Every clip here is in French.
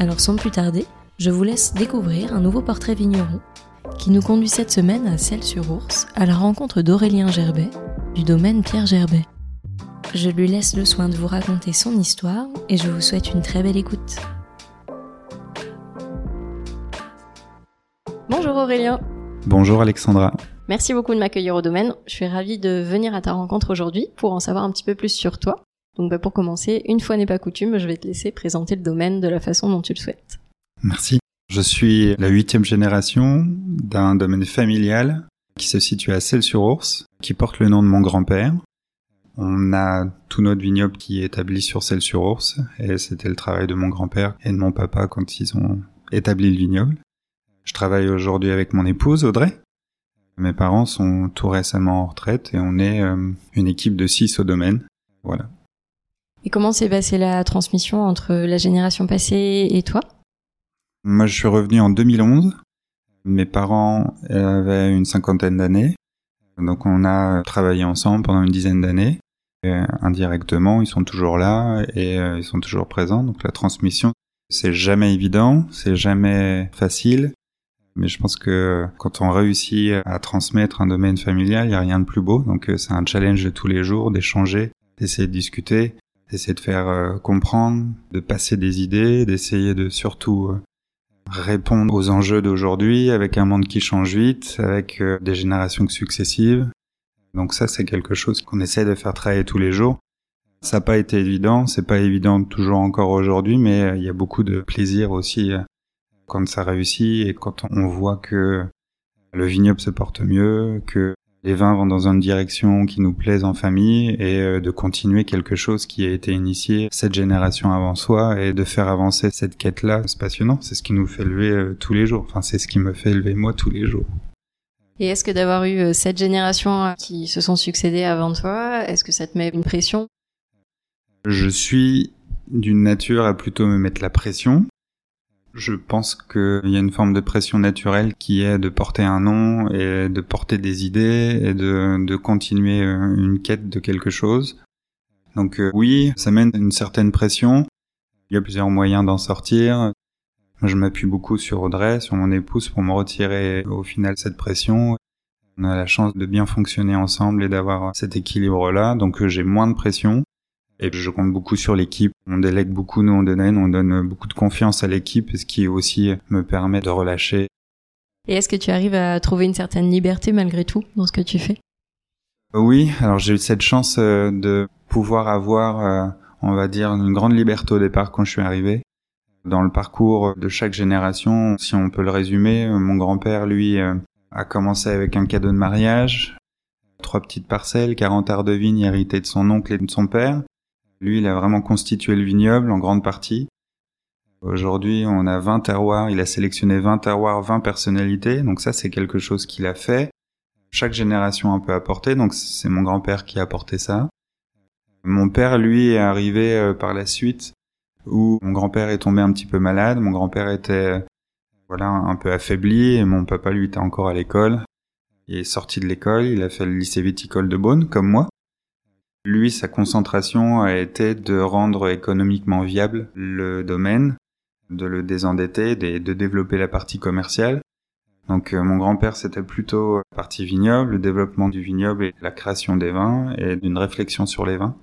Alors sans plus tarder, je vous laisse découvrir un nouveau portrait vigneron qui nous conduit cette semaine à Celles-sur-Ours à la rencontre d'Aurélien Gerbet du domaine Pierre Gerbet. Je lui laisse le soin de vous raconter son histoire et je vous souhaite une très belle écoute. Bonjour Aurélien. Bonjour Alexandra. Merci beaucoup de m'accueillir au domaine. Je suis ravie de venir à ta rencontre aujourd'hui pour en savoir un petit peu plus sur toi. Donc bah, pour commencer, une fois n'est pas coutume, je vais te laisser présenter le domaine de la façon dont tu le souhaites. Merci. Je suis la huitième génération d'un domaine familial qui se situe à Celles-sur-Ours, qui porte le nom de mon grand-père. On a tout notre vignoble qui est établi sur Celles-sur-Ours, et c'était le travail de mon grand-père et de mon papa quand ils ont établi le vignoble. Je travaille aujourd'hui avec mon épouse Audrey. Mes parents sont tout récemment en retraite et on est euh, une équipe de six au domaine. Voilà. Et comment s'est passée la transmission entre la génération passée et toi? Moi, je suis revenu en 2011. Mes parents avaient une cinquantaine d'années. Donc, on a travaillé ensemble pendant une dizaine d'années. Indirectement, ils sont toujours là et euh, ils sont toujours présents. Donc, la transmission, c'est jamais évident, c'est jamais facile. Mais je pense que quand on réussit à transmettre un domaine familial, il n'y a rien de plus beau. Donc, euh, c'est un challenge de tous les jours d'échanger, d'essayer de discuter d'essayer de faire euh, comprendre, de passer des idées, d'essayer de surtout euh, répondre aux enjeux d'aujourd'hui avec un monde qui change vite, avec euh, des générations successives. Donc ça, c'est quelque chose qu'on essaie de faire travailler tous les jours. Ça n'a pas été évident, c'est pas évident toujours encore aujourd'hui, mais il y a beaucoup de plaisir aussi quand ça réussit et quand on voit que le vignoble se porte mieux, que les vins vont dans une direction qui nous plaise en famille et euh, de continuer quelque chose qui a été initié cette génération avant soi et de faire avancer cette quête-là, c'est passionnant. C'est ce qui nous fait lever euh, tous les jours. Enfin, c'est ce qui me fait lever moi tous les jours. Et est-ce que d'avoir eu euh, cette génération qui se sont succédées avant toi, est-ce que ça te met une pression? Je suis d'une nature à plutôt me mettre la pression. Je pense qu'il y a une forme de pression naturelle qui est de porter un nom et de porter des idées et de, continuer euh, une quête de quelque chose. Donc euh, oui, ça mène une certaine pression. Il y a plusieurs moyens d'en sortir. Je m'appuie beaucoup sur Audrey, sur mon épouse, pour me retirer au final cette pression. On a la chance de bien fonctionner ensemble et d'avoir cet équilibre-là, donc euh, j'ai moins de pression. Et je compte beaucoup sur l'équipe. On délègue beaucoup, nous, on donne, on donne beaucoup de confiance à l'équipe, ce qui aussi me permet de relâcher. Et est-ce que tu arrives à trouver une certaine liberté malgré tout dans ce que tu fais? Oui, alors j'ai eu cette chance euh, de pouvoir avoir, euh, on va dire, une grande liberté au départ quand je suis arrivé. Dans le parcours de chaque génération, si on peut le résumer, mon grand-père, lui, euh, a commencé avec un cadeau de mariage, trois petites parcelles, 40 arts de vigne héritées de son oncle et de son père. Lui, il a vraiment constitué le vignoble en grande partie. Aujourd'hui, on a 20 terroirs, il a sélectionné 20 terroirs, 20 personnalités, donc ça c'est quelque chose qu'il a fait. Chaque génération un peu apporté, donc c'est mon grand-père qui a apporté ça. Mon père, lui, est arrivé euh, par la suite où mon grand-père est tombé un petit peu malade, mon grand-père était voilà un peu affaibli mon papa lui était encore à l'école. Il est sorti de l'école, il a fait le lycée viticole de Beaune comme moi. Lui, sa concentration a été de rendre économiquement viable le domaine, de le désendetter, de, de développer la partie commerciale. Donc euh, mon grand-père, c'était plutôt la partie vignoble, le développement du vignoble et la création des vins et d'une réflexion sur les vins.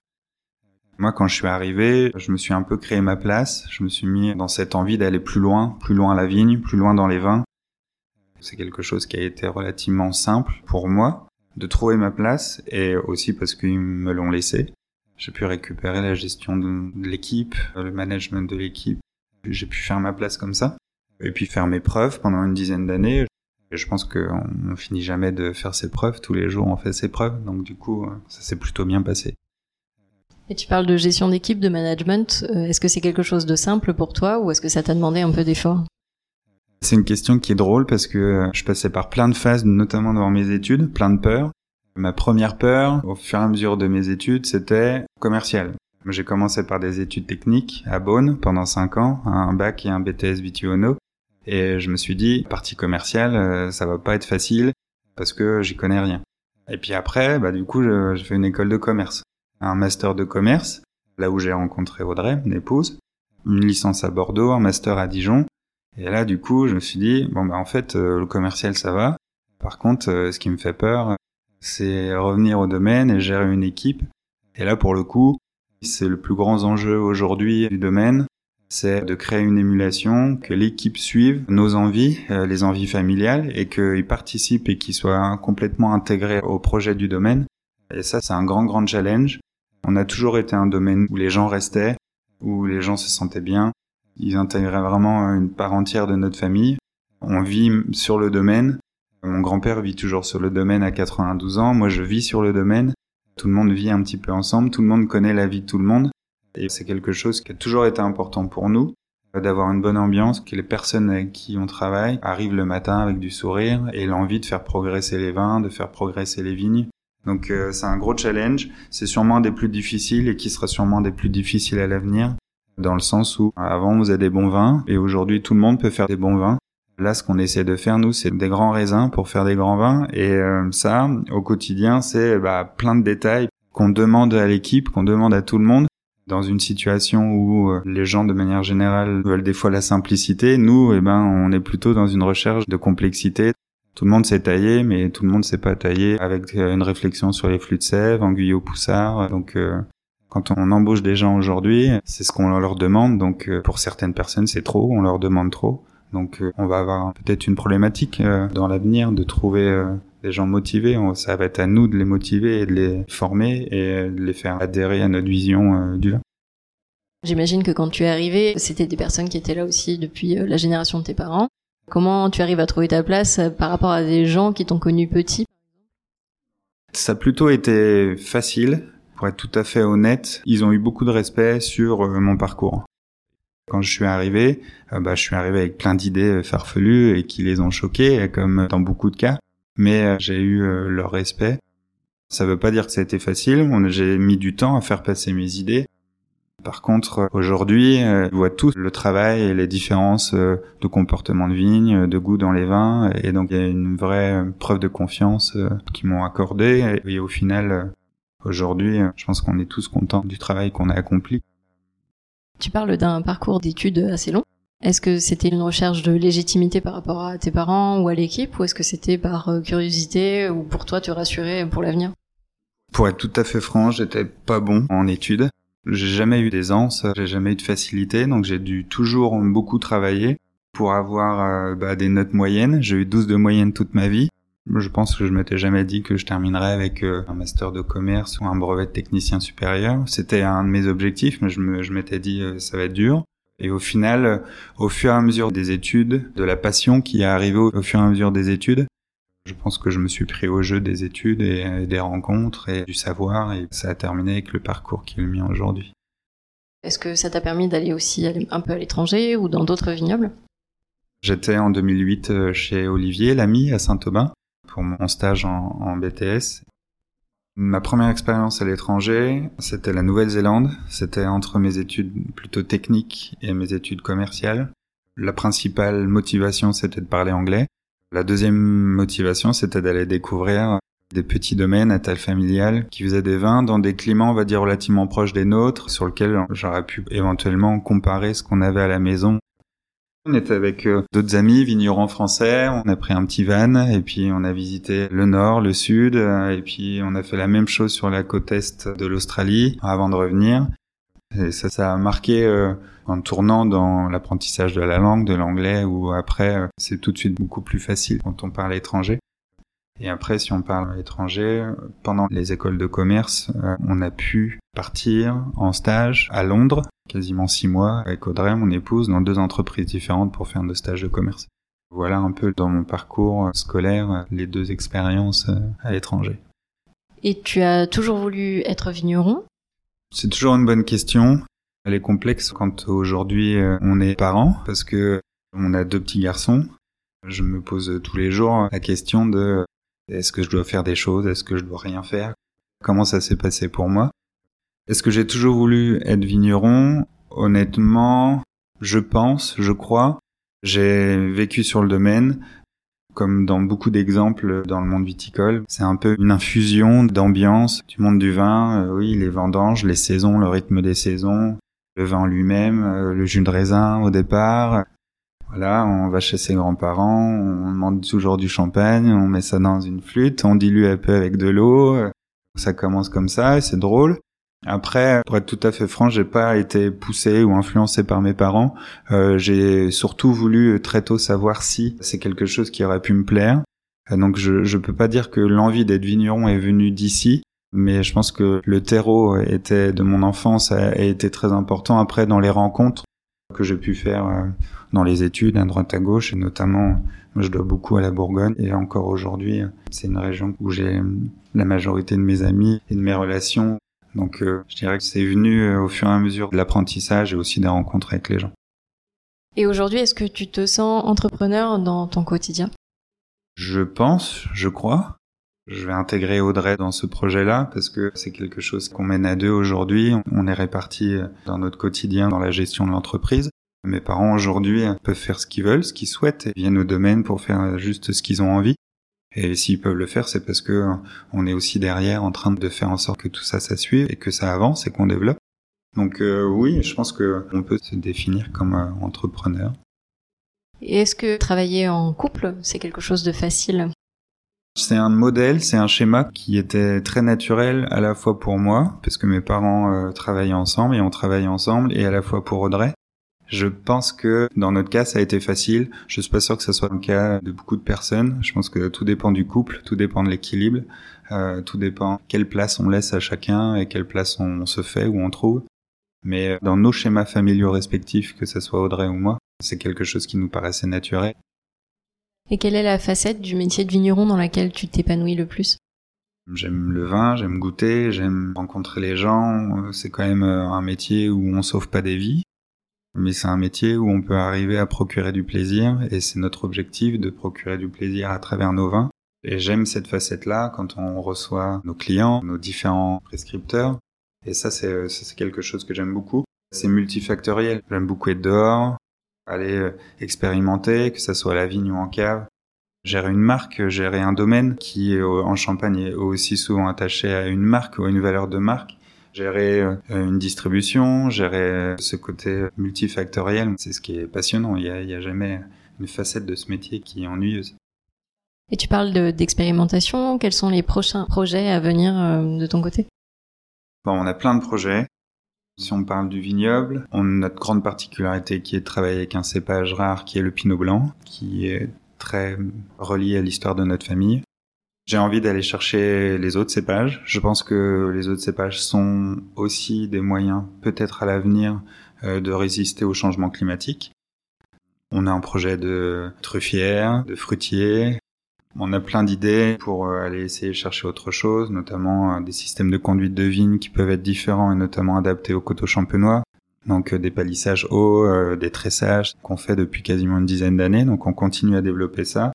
Moi, quand je suis arrivé, je me suis un peu créé ma place. Je me suis mis dans cette envie d'aller plus loin, plus loin à la vigne, plus loin dans les vins. C'est quelque chose qui a été relativement simple pour moi de trouver ma place et aussi parce qu'ils me l'ont laissé. J'ai pu récupérer la gestion de l'équipe, le management de l'équipe. J'ai pu faire ma place comme ça. Et puis faire mes preuves pendant une dizaine d'années. Je pense qu'on finit jamais de faire ses preuves. Tous les jours, on fait ses preuves. Donc du coup, ça s'est plutôt bien passé. Et tu parles de gestion d'équipe, de management. Euh, est-ce que c'est quelque chose de simple pour toi ou est-ce que ça t'a demandé un peu d'effort? C'est une question qui est drôle parce que je passais par plein de phases, notamment dans mes études, plein de peurs. Ma première peur, au fur et à mesure de mes études, c'était commercial. J'ai commencé par des études techniques à Beaune pendant cinq ans, un bac et un BTS Vituono. Et je me suis dit, partie commerciale, euh, ça va pas être facile parce que j'y connais rien. Et puis après, bah, du coup, j'ai fait une école de commerce un master de commerce, là où j'ai rencontré Audrey, mon épouse, une licence à Bordeaux, un master à Dijon. Et là, du coup, je me suis dit, bon, bah, en fait, euh, le commercial, ça va. Par contre, euh, ce qui me fait peur, c'est revenir au domaine et gérer une équipe. Et là, pour le coup, c'est le plus grand enjeu aujourd'hui du domaine, c'est de créer une émulation, que l'équipe suive nos envies, euh, les envies familiales, et qu'ils participent et qu'ils soient complètement intégrés au projet du domaine. Et ça, c'est un grand, grand challenge. On a toujours été un domaine où les gens restaient, où les gens se sentaient bien. Ils intégraient vraiment une part entière de notre famille. On vit sur le domaine. Mon grand-père vit toujours sur le domaine à 92 ans. Moi, je vis sur le domaine. Tout le monde vit un petit peu ensemble. Tout le monde connaît la vie de tout le monde. Et c'est quelque chose qui a toujours été important pour nous, d'avoir une bonne ambiance, que les personnes avec qui on travaille arrivent le matin avec du sourire et l'envie de faire progresser les vins, de faire progresser les vignes. Donc euh, c'est un gros challenge, c'est sûrement des plus difficiles et qui sera sûrement des plus difficiles à l'avenir, dans le sens où avant on faisait des bons vins et aujourd'hui tout le monde peut faire des bons vins. Là, ce qu'on essaie de faire, nous, c'est des grands raisins pour faire des grands vins. Et euh, ça, au quotidien, c'est bah, plein de détails qu'on demande à l'équipe, qu'on demande à tout le monde. Dans une situation où euh, les gens, de manière générale, veulent des fois la simplicité, nous, eh ben, on est plutôt dans une recherche de complexité. Tout le monde sait tailler, mais tout le monde sait pas tailler avec euh, une réflexion sur les flux de sève, en poussard. Donc, euh, quand on embauche des gens aujourd'hui, c'est ce qu'on leur demande. Donc, euh, pour certaines personnes, c'est trop, on leur demande trop. Donc, on va avoir peut-être une problématique dans l'avenir de trouver des gens motivés. Ça va être à nous de les motiver et de les former et de les faire adhérer à notre vision du vin. J'imagine que quand tu es arrivé, c'était des personnes qui étaient là aussi depuis la génération de tes parents. Comment tu arrives à trouver ta place euh, par rapport à des gens qui t'ont connu petit? Ça a plutôt été facile. Pour être tout à fait honnête, ils ont eu beaucoup de respect sur euh, mon parcours. Quand je suis arrivé, euh, bah, je suis arrivé avec plein d'idées farfelues et qui les ont choqués, comme dans beaucoup de cas. Mais j'ai eu leur respect. Ça veut pas dire que ça a été facile. J'ai mis du temps à faire passer mes idées. Par contre, aujourd'hui, euh, ils voient tous le travail et les différences euh, de comportement de vigne, de goût dans les vins, et donc il y a une vraie preuve de confiance euh, qu'ils m'ont accordée. Et au final, aujourd'hui, je pense qu'on est tous contents du travail qu'on a accompli. Tu parles d'un parcours d'études assez long. Est-ce que c'était une recherche de légitimité par rapport à tes parents ou à l'équipe, ou est-ce que c'était par curiosité ou pour toi te rassurer pour l'avenir? Pour être tout à fait franc, j'étais pas bon en études. J'ai jamais eu d'aisance, j'ai jamais eu de facilité, donc j'ai dû toujours beaucoup travailler pour avoir euh, bah, des notes moyennes. J'ai eu 12 de moyenne toute ma vie. Je pense que je m'étais jamais dit que je terminerais avec euh, un master de commerce ou un brevet de technicien supérieur. C'était un de mes objectifs, mais je m'étais dit euh, ça va être dur. Et au final, au fur et à mesure des études, de la passion qui est arrivée au fur et à mesure des études, je pense que je me suis pris au jeu des études et des rencontres et du savoir et ça a terminé avec le parcours qui est le mien aujourd'hui. Est-ce que ça t'a permis d'aller aussi un peu à l'étranger ou dans d'autres vignobles? J'étais en 2008 euh, chez Olivier Lamy à Saint-Aubin pour mon stage en, BTS. Ma première expérience à l'étranger, c'était la Nouvelle-Zélande. C'était entre mes études plutôt techniques et mes études commerciales. La principale motivation, c'était de parler anglais. La deuxième motivation, c'était d'aller découvrir des petits domaines à taille familiale qui faisaient des vins dans des climats, on va dire, relativement proches des nôtres, sur lesquels j'aurais pu éventuellement comparer ce qu'on avait à la maison. On était avec euh, d'autres amis vignerons français, on a pris un petit van et puis on a visité le nord, le sud et puis on a fait la même chose sur la côte est de l'Australie avant de revenir. Et ça, ça a marqué euh, en tournant dans l'apprentissage de la langue, de l'anglais, ou après, euh, c'est tout de suite beaucoup plus facile quand on parle étranger. Et après, si on parle étranger, pendant les écoles de commerce, euh, on a pu partir en stage à Londres, quasiment six mois, avec Audrey, mon épouse, dans deux entreprises différentes pour faire de stage de commerce. Voilà un peu dans mon parcours scolaire les deux expériences à l'étranger. Et tu as toujours voulu être vigneron? C'est toujours une bonne question. Elle est complexe quand aujourd'hui euh, on est parent parce que on a deux petits garçons. Je me pose tous les jours la question de est-ce que je dois faire des choses, est-ce que je dois rien faire? Comment ça s'est passé pour moi? Est-ce que j'ai toujours voulu être vigneron? Honnêtement, je pense, je crois. J'ai vécu sur le domaine, comme dans beaucoup d'exemples dans le monde viticole. C'est un peu une infusion d'ambiance du monde du vin. Euh, oui, les vendanges, les saisons, le rythme des saisons, le vin lui-même, euh, le jus de raisin au départ. Voilà, on va chez ses grands-parents, on demande toujours du champagne, on met ça dans une flûte, on dilue un peu avec de l'eau. Ça commence comme ça, c'est drôle. Après, pour être tout à fait franc, j'ai pas été poussé ou influencé par mes parents. Euh, j'ai surtout voulu très tôt savoir si c'est quelque chose qui aurait pu me plaire. Euh, donc je je peux pas dire que l'envie d'être vigneron est venue d'ici, mais je pense que le terreau était de mon enfance a, été très important après dans les rencontres que j'ai pu faire euh, dans les études à droite à gauche et notamment je dois beaucoup à la Bourgogne et encore aujourd'hui c'est une région où j'ai la majorité de mes amis et de mes relations donc euh, je dirais que c'est venu euh, au fur et à mesure de l'apprentissage et aussi des rencontres avec les gens. Et aujourd'hui, est-ce que tu te sens entrepreneur dans ton quotidien? Je pense, je crois. Je vais intégrer Audrey dans ce projet-là parce que c'est quelque chose qu'on mène à deux aujourd'hui. On est répartis dans notre quotidien dans la gestion de l'entreprise. Mes parents aujourd'hui peuvent faire ce qu'ils veulent, ce qu'ils souhaitent et viennent au domaine pour faire juste ce qu'ils ont envie. Et s'ils peuvent le faire, c'est parce que euh, on est aussi derrière en train de faire en sorte que tout ça, ça suive et que ça avance et qu'on développe. Donc euh, oui, je pense que on peut se définir comme euh, entrepreneur. Et est-ce que travailler en couple, c'est quelque chose de facile? C'est un modèle, c'est un schéma qui était très naturel à la fois pour moi, parce que mes parents travaillaient ensemble et on travaillait ensemble, et à la fois pour Audrey. Je pense que dans notre cas, ça a été facile. Je suis pas sûr que ce soit le cas de beaucoup de personnes. Je pense que tout dépend du couple, tout dépend de l'équilibre, euh, tout dépend quelle place on laisse à chacun et quelle place on, se fait ou on trouve. Mais euh, dans nos schémas familiaux respectifs, que ce soit Audrey ou moi, c'est quelque chose qui nous paraissait naturel. Et quelle est la facette du métier de vigneron dans laquelle tu t'épanouis le plus? J'aime le vin, j'aime goûter, j'aime rencontrer les gens. C'est quand même euh, un métier où on sauve pas des vies mais c'est un métier où on peut arriver à procurer du plaisir et c'est notre objectif de procurer du plaisir à travers nos vins. Et j'aime cette facette-là quand on reçoit nos clients, nos différents prescripteurs. Et ça, c'est, quelque chose que j'aime beaucoup. C'est multifactoriel. J'aime beaucoup être dehors, aller euh, expérimenter, que ça soit à la vigne ou en cave. Gérer une marque, gérer un domaine qui, en Champagne, est aussi souvent attaché à une marque ou à une valeur de marque gérer euh, une distribution, gérer euh, ce côté multifactoriel, c'est ce qui est passionnant. Il n'y a, a, jamais une facette de ce métier qui est ennuyeuse. Et tu parles d'expérimentation. Quels sont les prochains projets à venir euh, de ton côté? Bon, on a plein de projets. Si on parle du vignoble, on a notre grande particularité qui est de travailler avec un cépage rare qui est le pinot blanc, qui est très relié à l'histoire de notre famille. J'ai envie d'aller chercher les autres cépages. Je pense que les autres cépages sont aussi des moyens, peut-être à l'avenir, euh, de résister au changement climatique. On a un projet de truffière, de fruitier. On a plein d'idées pour euh, aller essayer de chercher autre chose, notamment euh, des systèmes de conduite de vigne qui peuvent être différents et notamment adaptés au coteau champenois. Donc des palissages hauts, des tressages qu'on fait depuis quasiment une dizaine d'années. Donc on continue à développer ça.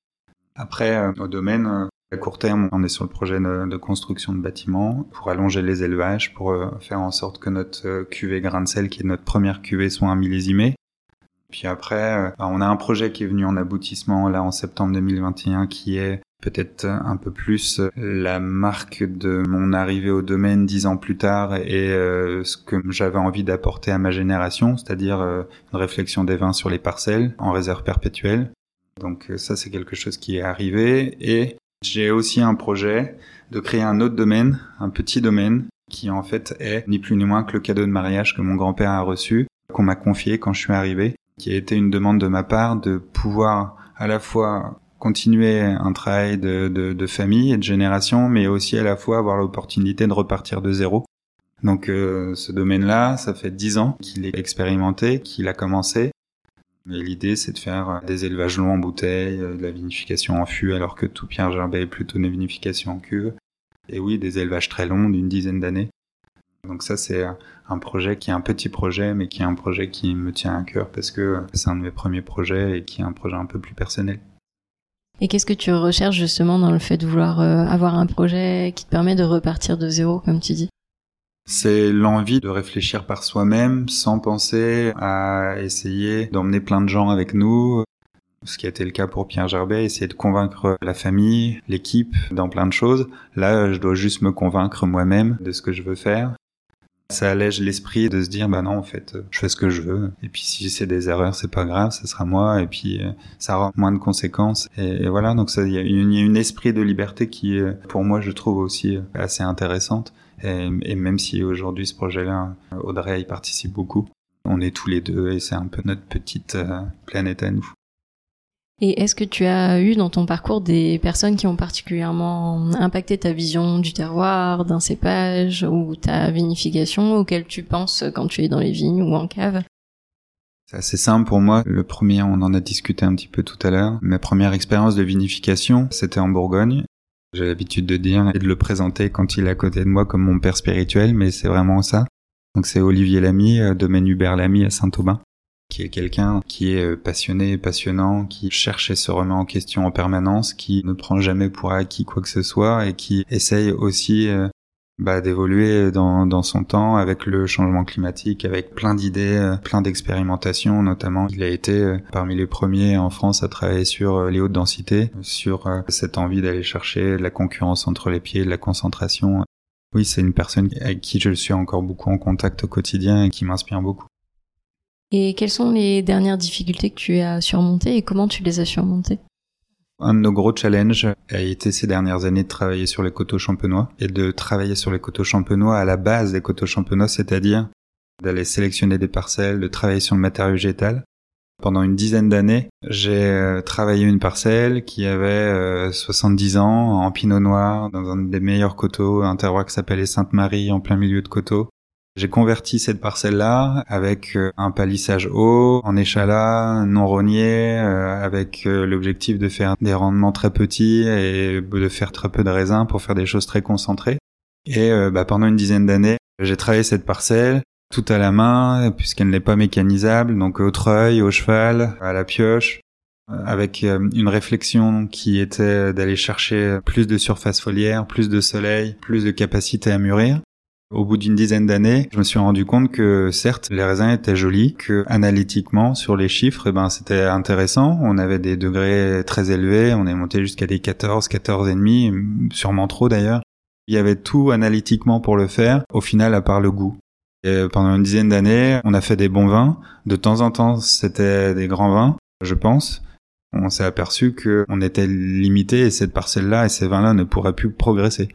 Après, au domaine, à court terme, on est sur le projet de, construction de bâtiments pour allonger les élevages, pour euh, faire en sorte que notre euh, cuvée grain de sel, qui est notre première cuvée, soit un millésimé. Puis après, euh, on a un projet qui est venu en aboutissement là en septembre 2021, qui est peut-être un peu plus la marque de mon arrivée au domaine dix ans plus tard et ce que j'avais envie d'apporter à ma génération, c'est-à-dire une réflexion des vins sur les parcelles en réserve perpétuelle. Donc ça c'est quelque chose qui est arrivé et j'ai aussi un projet de créer un autre domaine, un petit domaine, qui en fait est ni plus ni moins que le cadeau de mariage que mon grand-père a reçu, qu'on m'a confié quand je suis arrivé, qui a été une demande de ma part de pouvoir à la fois continuer un travail de, famille et de génération, mais aussi à la fois avoir l'opportunité de repartir de zéro. Donc euh, ce domaine-là, ça fait dix ans qu'il est expérimenté, qu'il a commencé, l'idée, c'est de faire euh, des élevages longs en bouteille, euh, de la vinification en fût, alors que tout Pierre Gerbet est plutôt une vinification en cuve. Et oui, des élevages très longs, d'une dizaine d'années. Donc ça, c'est un projet qui est un petit projet, mais qui est un projet qui me tient à cœur parce que c'est un de mes premiers projets et qui est un projet un peu plus personnel. Et qu'est-ce que tu recherches justement dans le fait de vouloir euh, avoir un projet qui te permet de repartir de zéro, comme tu dis? C'est l'envie de réfléchir par soi-même sans penser à essayer d'emmener plein de gens avec nous. Ce qui a été le cas pour Pierre Gerbet, essayer de convaincre la famille, l'équipe dans plein de choses. Là, je dois juste me convaincre moi-même de ce que je veux faire. Ça allège l'esprit de se dire bah non en fait je fais ce que je veux. Et puis si c'est des erreurs c'est pas grave ce sera moi. Et puis euh, ça aura moins de conséquences. Et, voilà donc il y a une, esprit de liberté qui pour moi je trouve aussi assez intéressante. Et, même si aujourd'hui ce projet-là Audrey y participe beaucoup on est tous les deux et c'est un peu notre petite euh, planète à nous. Et est-ce que tu as eu dans ton parcours des personnes qui ont particulièrement impacté ta vision du terroir, d'un cépage ou ta vinification auquel tu penses quand tu es dans les vignes ou en cave? C'est assez simple pour moi. Le premier, on en a discuté un petit peu tout à l'heure. Ma première expérience de vinification, c'était en Bourgogne. J'ai l'habitude de dire et de le présenter quand il est à côté de moi comme mon père spirituel, mais c'est vraiment ça. Donc c'est Olivier Lamy, euh, domaine Hubert Lamy à Saint-Aubin qui est quelqu'un qui est euh, passionné, passionnant, qui cherche et se remet en question en permanence, qui ne prend jamais pour acquis quoi que ce soit et qui essaye aussi euh, bah, d'évoluer dans, son temps avec le changement climatique, avec plein d'idées, euh, plein d'expérimentations notamment. Il a été parmi les premiers en France à travailler sur les hautes densités, sur cette envie d'aller chercher la concurrence entre les pieds, de la concentration. Oui, c'est une personne avec qui je suis encore beaucoup en contact au quotidien et qui m'inspire beaucoup. Et quelles sont les dernières difficultés que tu as surmontées et comment tu les as surmontées? Un de nos gros challenges a été ces dernières années de travailler sur les coteaux champenois et de travailler sur les coteaux champenois à la base des coteaux champenois, c'est-à-dire d'aller sélectionner des parcelles, de travailler sur le matériau végétal. Pendant une dizaine d'années, j'ai euh, travaillé une parcelle qui avait 70 euh, ans en pinot noir dans un des meilleurs coteaux, un terroir qui s'appelait Sainte-Marie en plein milieu de coteaux. J'ai converti cette parcelle-là avec euh, un palissage haut, en échalas, non rogné, euh, avec euh, l'objectif de faire des rendements très petits et de faire très peu de raisins pour faire des choses très concentrées. Et bah, pendant une dizaine d'années, j'ai travaillé cette parcelle tout à la main, puisqu'elle n'est pas mécanisable, donc au treuil, au cheval, à la pioche, avec une réflexion qui était d'aller chercher plus de surface foliaire, plus de soleil, plus de capacité à mûrir. Au bout d'une dizaine d'années, je me suis rendu compte que certes, les raisins étaient jolis, que analytiquement, sur les chiffres, eh ben, c'était intéressant. On avait des degrés très élevés, on est monté jusqu'à des 14, 14 et demi, sûrement trop d'ailleurs. Il y avait tout analytiquement pour le faire, au final, à part le goût. Et pendant une dizaine d'années, on a fait des bons vins. De temps en temps, c'était des grands vins, je pense. On s'est aperçu qu'on était limité et cette parcelle-là et ces vins-là ne pourraient plus progresser.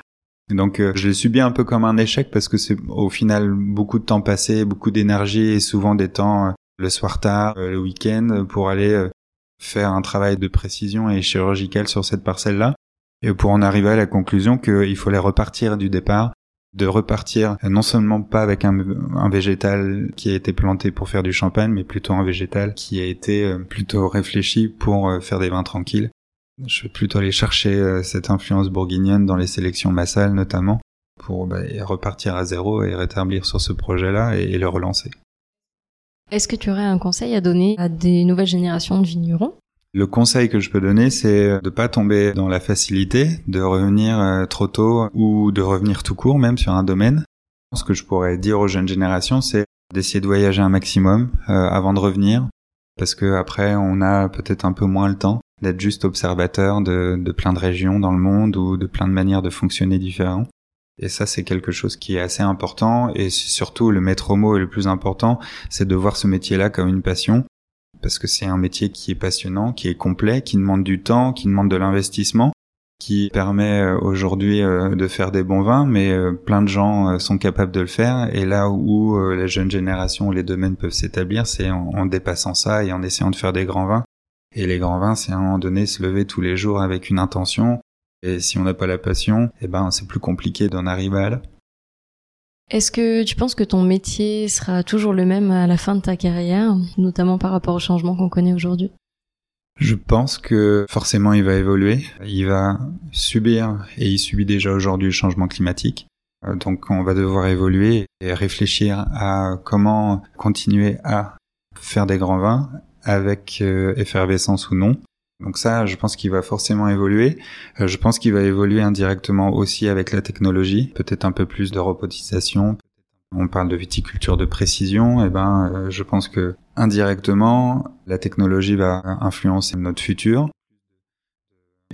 Donc euh, je l'ai subi un peu comme un échec parce que c'est au final beaucoup de temps passé, beaucoup d'énergie et souvent des temps euh, le soir tard, euh, le week-end pour aller faire un travail de précision et chirurgical sur cette parcelle-là. Et pour en arriver à la conclusion qu'il fallait repartir du départ, de repartir non seulement pas avec un, végétal qui a été planté pour faire du champagne, mais plutôt un végétal qui a été plutôt réfléchi pour faire des vins tranquilles je vais plutôt aller chercher euh, cette influence bourguignonne dans les sélections massales notamment pour bah, repartir à zéro et rétablir sur ce projet-là et, le relancer. Est-ce que tu aurais un conseil à donner à des nouvelles générations de vignerons? Le conseil que je peux donner, c'est de pas tomber dans la facilité, de revenir euh, trop tôt ou de revenir tout court même sur un domaine. Ce que je pourrais dire aux jeunes générations, c'est d'essayer de voyager un maximum euh, avant de revenir, parce que après on a peut-être un peu moins le temps d'être juste observateur de, de plein de régions dans le monde ou de plein de manières de fonctionner différentes. Et ça, c'est quelque chose qui est assez important. Et surtout, le maître mot et le plus important, c'est de voir ce métier-là comme une passion. Parce que c'est un métier qui est passionnant, qui est complet, qui demande du temps, qui demande de l'investissement, qui permet euh, aujourd'hui euh, de faire des bons vins, mais euh, plein de gens sont capables de le faire. Et là où la jeune génération, les domaines peuvent s'établir, c'est en dépassant ça et en essayant de faire des grands vins et les grands vins, c'est à un moment donné se lever tous les jours avec une intention. Et si on n'a pas la passion, eh ben, c'est plus compliqué d'en arriver à là. Est-ce que tu penses que ton métier sera toujours le même à la fin de ta carrière, notamment par rapport au changement qu'on connaît aujourd'hui? Je pense que forcément il va évoluer. Il va subir, et il subit déjà aujourd'hui le changement climatique. Donc on va devoir évoluer et réfléchir à comment continuer à faire des grands vins avec effervescence ou non. Donc ça, je pense qu'il va forcément évoluer. Je pense qu'il va évoluer indirectement aussi avec la technologie, peut-être un peu plus de robotisation, on parle de viticulture de précision, et eh ben, euh, je pense que indirectement, la technologie va influencer notre futur.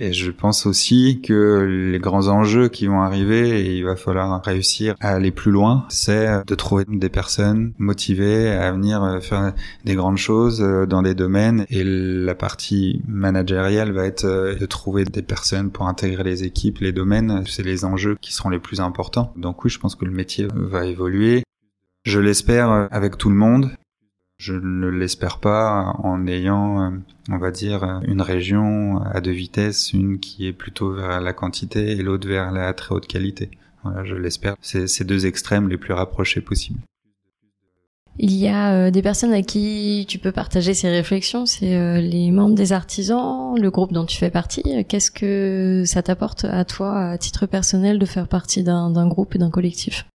Et je pense aussi que les grands enjeux qui vont arriver, et il va falloir réussir à aller plus loin, c'est de trouver des personnes motivées à venir euh, faire des grandes choses euh, dans des domaines. Et la partie managériale va être de trouver des personnes pour intégrer les équipes, les domaines. C'est les enjeux qui seront les plus importants. Donc oui, je pense que le métier va évoluer. Je l'espère euh, avec tout le monde. Je ne l'espère pas en ayant, euh, on va dire, une région à deux vitesses, une qui est plutôt vers la quantité et l'autre vers la très haute qualité. Voilà, je l'espère. C'est ces deux extrêmes les plus rapprochés possibles. Il y a euh, des personnes à qui tu peux partager ces réflexions, c'est les membres des artisans, le groupe dont tu fais partie. Qu'est-ce que ça t'apporte à toi, à titre personnel, de faire partie d'un groupe et d'un collectif?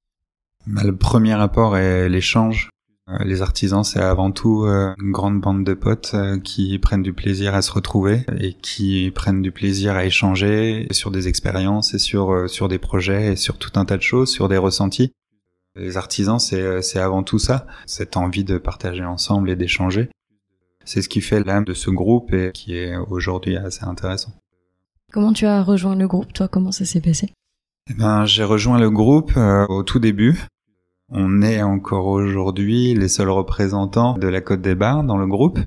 Bah, Le premier rapport est l'échange. Euh, les artisans, c'est avant tout euh, une grande bande de potes euh, qui prennent du plaisir à se retrouver et qui prennent du plaisir à échanger sur des expériences et sur sur des projets et sur tout un tas de choses, sur des ressentis. Les artisans, c'est c'est avant tout ça, cette envie de partager ensemble et d'échanger. C'est ce qui fait l'âme de ce groupe et qui est aujourd'hui assez intéressant. Comment tu as rejoint le groupe, toi? Comment ça s'est passé? Eh ben, j'ai rejoint le groupe au tout début. On est encore aujourd'hui les seuls représentants de la Côte des Bars dans le groupe.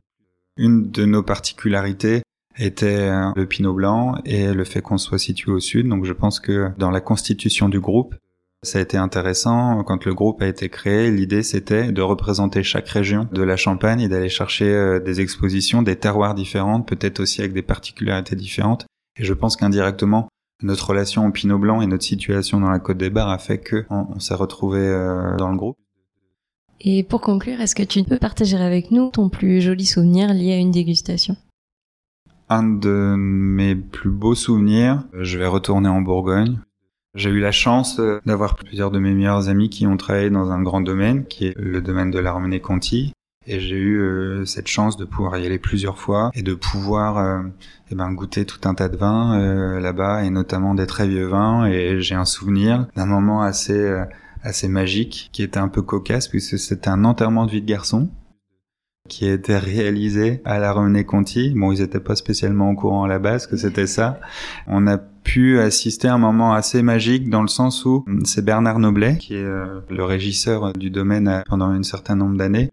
Une de nos particularités était le Pinot Blanc et le fait qu'on soit situé au sud. Donc je pense que dans la constitution du groupe, ça a été intéressant. Quand le groupe a été créé, l'idée c'était de représenter chaque région de la Champagne et d'aller chercher euh, des expositions, des terroirs différentes, peut-être aussi avec des particularités différentes. Et je pense qu'indirectement, notre relation au Pinot Blanc et notre situation dans la Côte des Bars a fait que on, s'est retrouvé euh, dans le groupe. Et pour conclure, est-ce que tu peux partager avec nous ton plus joli souvenir lié à une dégustation? Un de mes plus beaux souvenirs, je vais retourner en Bourgogne. J'ai eu la chance euh, d'avoir plusieurs de mes meilleurs amis qui ont travaillé dans un grand domaine, qui est le domaine de l'Armenée Conti. Et j'ai eu euh, cette chance de pouvoir y aller plusieurs fois et de pouvoir euh, eh ben, goûter tout un tas de vins euh, là-bas et notamment des très vieux vins. Et j'ai un souvenir d'un moment assez assez magique qui était un peu cocasse puisque c'était un enterrement de vie de garçon qui été réalisé à la René Conti. Bon, ils étaient pas spécialement au courant à la base que c'était ça. On a pu assister à un moment assez magique dans le sens où c'est Bernard Noblet, qui est le régisseur du domaine pendant un certain nombre d'années,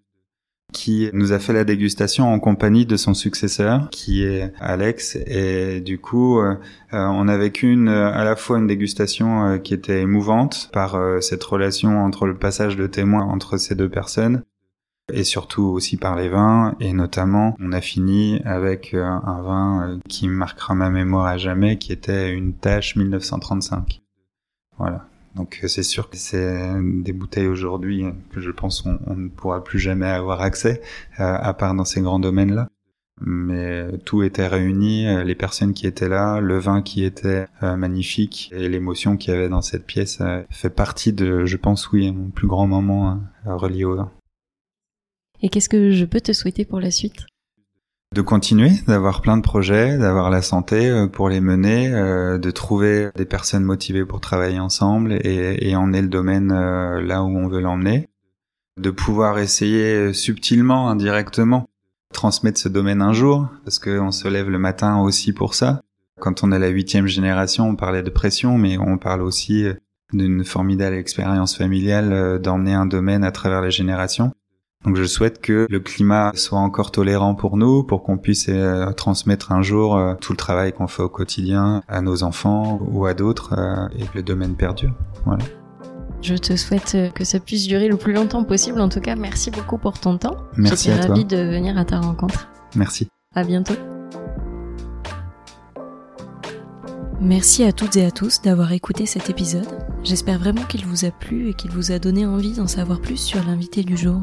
qui nous a fait la dégustation en compagnie de son successeur, qui est Alex. Et du coup, euh, euh, on a vécu une, à la fois une dégustation euh, qui était émouvante par cette relation entre le passage de témoins entre ces deux personnes, et surtout aussi par les vins. Et notamment, on a fini avec un vin qui marquera ma mémoire à jamais, qui était une tâche 1935. Voilà. Donc euh, c'est sûr que c'est des bouteilles aujourd'hui que je pense on, ne pourra plus jamais avoir accès, euh, à part dans ces grands domaines-là. Mais tout était réuni, euh, les personnes qui étaient là, le vin qui était magnifique et l'émotion qu'il y avait dans cette pièce fait partie de, je pense oui, mon plus grand moment hein, relié au vin. Et qu'est-ce que je peux te souhaiter pour la suite? De continuer, d'avoir plein de projets, d'avoir la santé euh, pour les mener, euh, de trouver des personnes motivées pour travailler ensemble et, et emmener le domaine euh, là où on veut l'emmener, de pouvoir essayer subtilement, indirectement, transmettre ce domaine un jour, parce qu'on se lève le matin aussi pour ça. Quand on est la huitième génération, on parlait de pression, mais on parle aussi d'une formidable expérience familiale d'emmener un domaine à travers les générations. Donc je souhaite que le climat soit encore tolérant pour nous, pour qu'on puisse euh, transmettre un jour euh, tout le travail qu'on fait au quotidien à nos enfants ou à d'autres euh, et que le domaine perdure. Voilà. Je te souhaite que ça puisse durer le plus longtemps possible. En tout cas, merci beaucoup pour ton temps. Merci J'étais ravie de venir à ta rencontre. Merci. À bientôt. Merci à toutes et à tous d'avoir écouté cet épisode. J'espère vraiment qu'il vous a plu et qu'il vous a donné envie d'en savoir plus sur l'invité du jour.